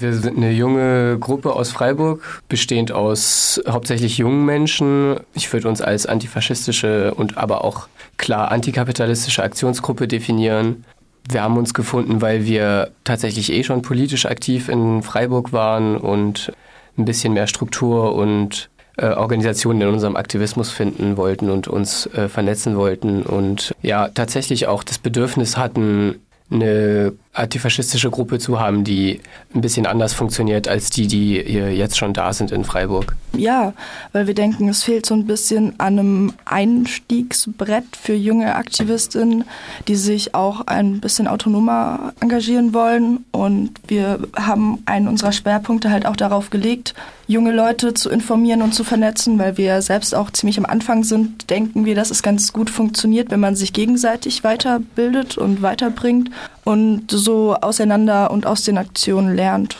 Wir sind eine junge Gruppe aus Freiburg, bestehend aus hauptsächlich jungen Menschen. Ich würde uns als antifaschistische und aber auch klar antikapitalistische Aktionsgruppe definieren. Wir haben uns gefunden, weil wir tatsächlich eh schon politisch aktiv in Freiburg waren und ein bisschen mehr Struktur und äh, Organisationen in unserem Aktivismus finden wollten und uns äh, vernetzen wollten und ja tatsächlich auch das Bedürfnis hatten, eine antifaschistische Gruppe zu haben, die ein bisschen anders funktioniert als die, die jetzt schon da sind in Freiburg. Ja, weil wir denken, es fehlt so ein bisschen an einem Einstiegsbrett für junge Aktivistinnen, die sich auch ein bisschen autonomer engagieren wollen. Und wir haben einen unserer Schwerpunkte halt auch darauf gelegt, junge Leute zu informieren und zu vernetzen, weil wir selbst auch ziemlich am Anfang sind, denken wir, dass es ganz gut funktioniert, wenn man sich gegenseitig weiterbildet und weiterbringt und so auseinander und aus den Aktionen lernt.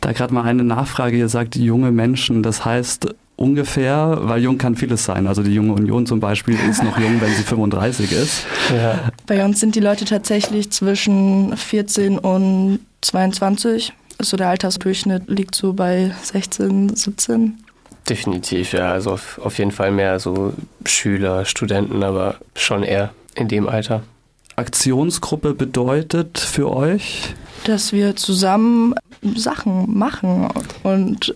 Da gerade mal eine Nachfrage, ihr sagt junge Menschen, das heißt ungefähr, weil jung kann vieles sein. Also die junge Union zum Beispiel ist noch jung, wenn sie 35 ist. Ja. Bei uns sind die Leute tatsächlich zwischen 14 und 22. Also der Altersdurchschnitt liegt so bei 16, 17. Definitiv, ja. Also auf, auf jeden Fall mehr so Schüler, Studenten, aber schon eher in dem Alter. Aktionsgruppe bedeutet für euch? Dass wir zusammen Sachen machen und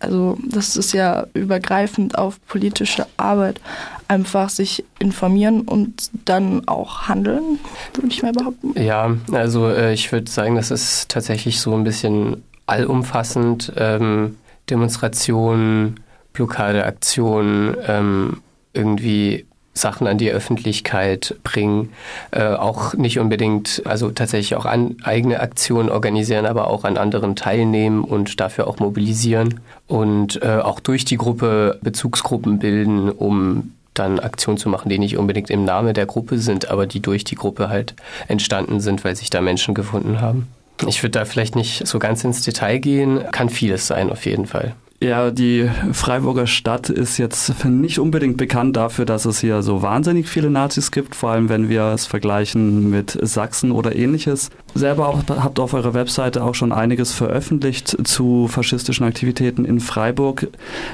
also das ist ja übergreifend auf politische Arbeit einfach sich informieren und dann auch handeln, würde ich mal behaupten. Ja, also äh, ich würde sagen, das ist tatsächlich so ein bisschen allumfassend. Ähm, Demonstrationen, Blockadeaktionen, ähm, irgendwie Sachen an die Öffentlichkeit bringen, äh, auch nicht unbedingt, also tatsächlich auch an eigene Aktionen organisieren, aber auch an anderen teilnehmen und dafür auch mobilisieren und äh, auch durch die Gruppe Bezugsgruppen bilden, um dann Aktionen zu machen, die nicht unbedingt im Namen der Gruppe sind, aber die durch die Gruppe halt entstanden sind, weil sich da Menschen gefunden haben. Ich würde da vielleicht nicht so ganz ins Detail gehen, kann vieles sein auf jeden Fall. Ja, die Freiburger Stadt ist jetzt nicht unbedingt bekannt dafür, dass es hier so wahnsinnig viele Nazis gibt, vor allem wenn wir es vergleichen mit Sachsen oder ähnliches. Selber auch, habt auf eurer Webseite auch schon einiges veröffentlicht zu faschistischen Aktivitäten in Freiburg.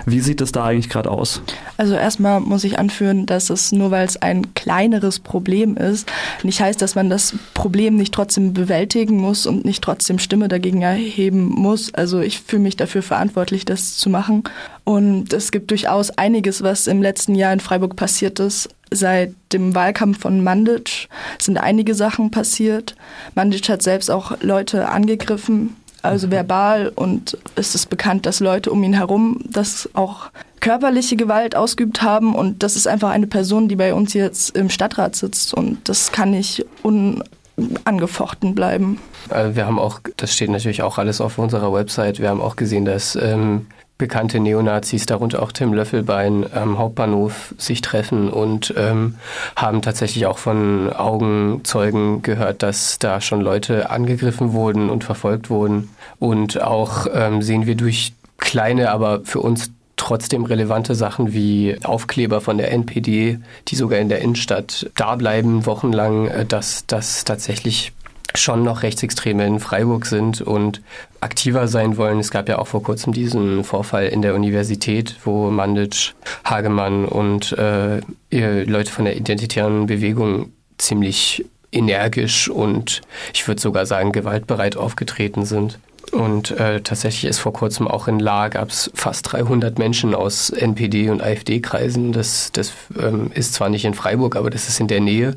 Wie sieht es da eigentlich gerade aus? Also erstmal muss ich anführen, dass es nur weil es ein kleineres Problem ist, nicht heißt, dass man das Problem nicht trotzdem bewältigen muss und nicht trotzdem Stimme dagegen erheben muss. Also ich fühle mich dafür verantwortlich, das zu machen. Und es gibt durchaus einiges, was im letzten Jahr in Freiburg passiert ist. Seit dem Wahlkampf von Mandic sind einige Sachen passiert. Mandic hat selbst auch Leute angegriffen, also mhm. verbal. Und es ist bekannt, dass Leute um ihn herum das auch körperliche Gewalt ausgeübt haben. Und das ist einfach eine Person, die bei uns jetzt im Stadtrat sitzt. Und das kann nicht unangefochten bleiben. Also wir haben auch, das steht natürlich auch alles auf unserer Website, wir haben auch gesehen, dass ähm, bekannte Neonazis, darunter auch Tim Löffelbein, am Hauptbahnhof sich treffen und ähm, haben tatsächlich auch von Augenzeugen gehört, dass da schon Leute angegriffen wurden und verfolgt wurden. Und auch ähm, sehen wir durch kleine, aber für uns trotzdem relevante Sachen wie Aufkleber von der NPD, die sogar in der Innenstadt da bleiben, wochenlang, äh, dass das tatsächlich schon noch Rechtsextreme in Freiburg sind und aktiver sein wollen. Es gab ja auch vor kurzem diesen Vorfall in der Universität, wo Mandic, Hagemann und äh, Leute von der identitären Bewegung ziemlich energisch und ich würde sogar sagen gewaltbereit aufgetreten sind. Und äh, tatsächlich ist vor kurzem auch in La gab es fast 300 Menschen aus NPD und AfD-Kreisen. Das, das ähm, ist zwar nicht in Freiburg, aber das ist in der Nähe.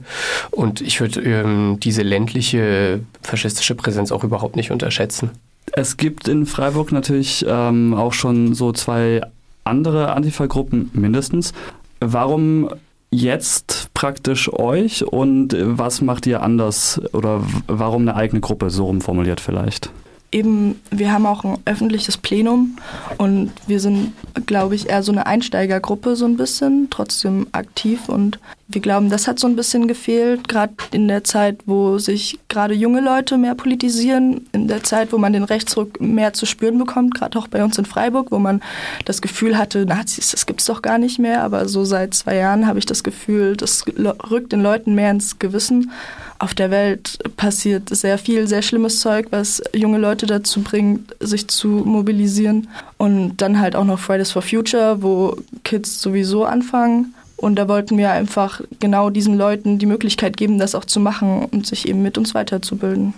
Und ich würde ähm, diese ländliche faschistische Präsenz auch überhaupt nicht unterschätzen. Es gibt in Freiburg natürlich ähm, auch schon so zwei andere Antifa-Gruppen mindestens. Warum jetzt praktisch euch und was macht ihr anders oder warum eine eigene Gruppe, so rumformuliert vielleicht? Eben, wir haben auch ein öffentliches Plenum und wir sind, glaube ich, eher so eine Einsteigergruppe so ein bisschen, trotzdem aktiv und wir glauben, das hat so ein bisschen gefehlt, gerade in der Zeit, wo sich gerade junge Leute mehr politisieren, in der Zeit, wo man den Rechtsruck mehr zu spüren bekommt, gerade auch bei uns in Freiburg, wo man das Gefühl hatte, Nazis, das gibt es doch gar nicht mehr, aber so seit zwei Jahren habe ich das Gefühl, das rückt den Leuten mehr ins Gewissen auf der Welt passiert sehr viel, sehr schlimmes Zeug, was junge Leute dazu bringt, sich zu mobilisieren. Und dann halt auch noch Fridays for Future, wo Kids sowieso anfangen. Und da wollten wir einfach genau diesen Leuten die Möglichkeit geben, das auch zu machen und sich eben mit uns weiterzubilden.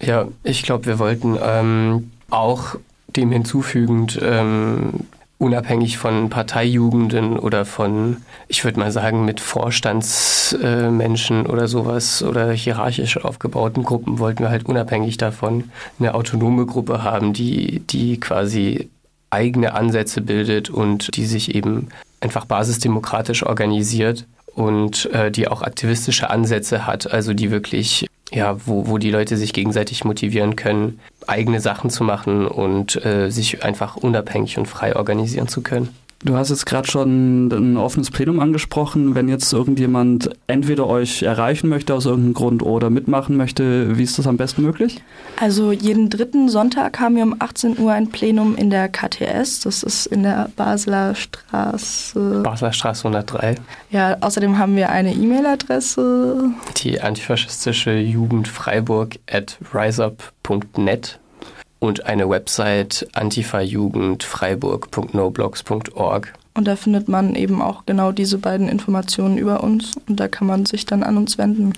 Ja, ich glaube, wir wollten ähm, auch dem hinzufügend ähm, unabhängig von Parteijugenden oder von, ich würde mal sagen, mit Vorstandsmenschen äh, oder sowas oder hierarchisch aufgebauten Gruppen wollten wir halt unabhängig davon eine autonome Gruppe haben, die, die quasi eigene Ansätze bildet und die sich eben einfach basisdemokratisch organisiert und äh, die auch aktivistische Ansätze hat, also die wirklich ja, wo, wo die Leute sich gegenseitig motivieren können, eigene Sachen zu machen und äh, sich einfach unabhängig und frei organisieren zu können. Du hast jetzt gerade schon ein offenes Plenum angesprochen. Wenn jetzt irgendjemand entweder euch erreichen möchte aus irgendeinem Grund oder mitmachen möchte, wie ist das am besten möglich? Also jeden dritten Sonntag haben wir um 18 Uhr ein Plenum in der KTS. Das ist in der Basler Straße. Basler Straße 103. Ja, außerdem haben wir eine E-Mail-Adresse. Die antifaschistische Jugend Freiburg at riseup.net und eine Website antifajugendfreiburg.noblogs.org. Und da findet man eben auch genau diese beiden Informationen über uns und da kann man sich dann an uns wenden.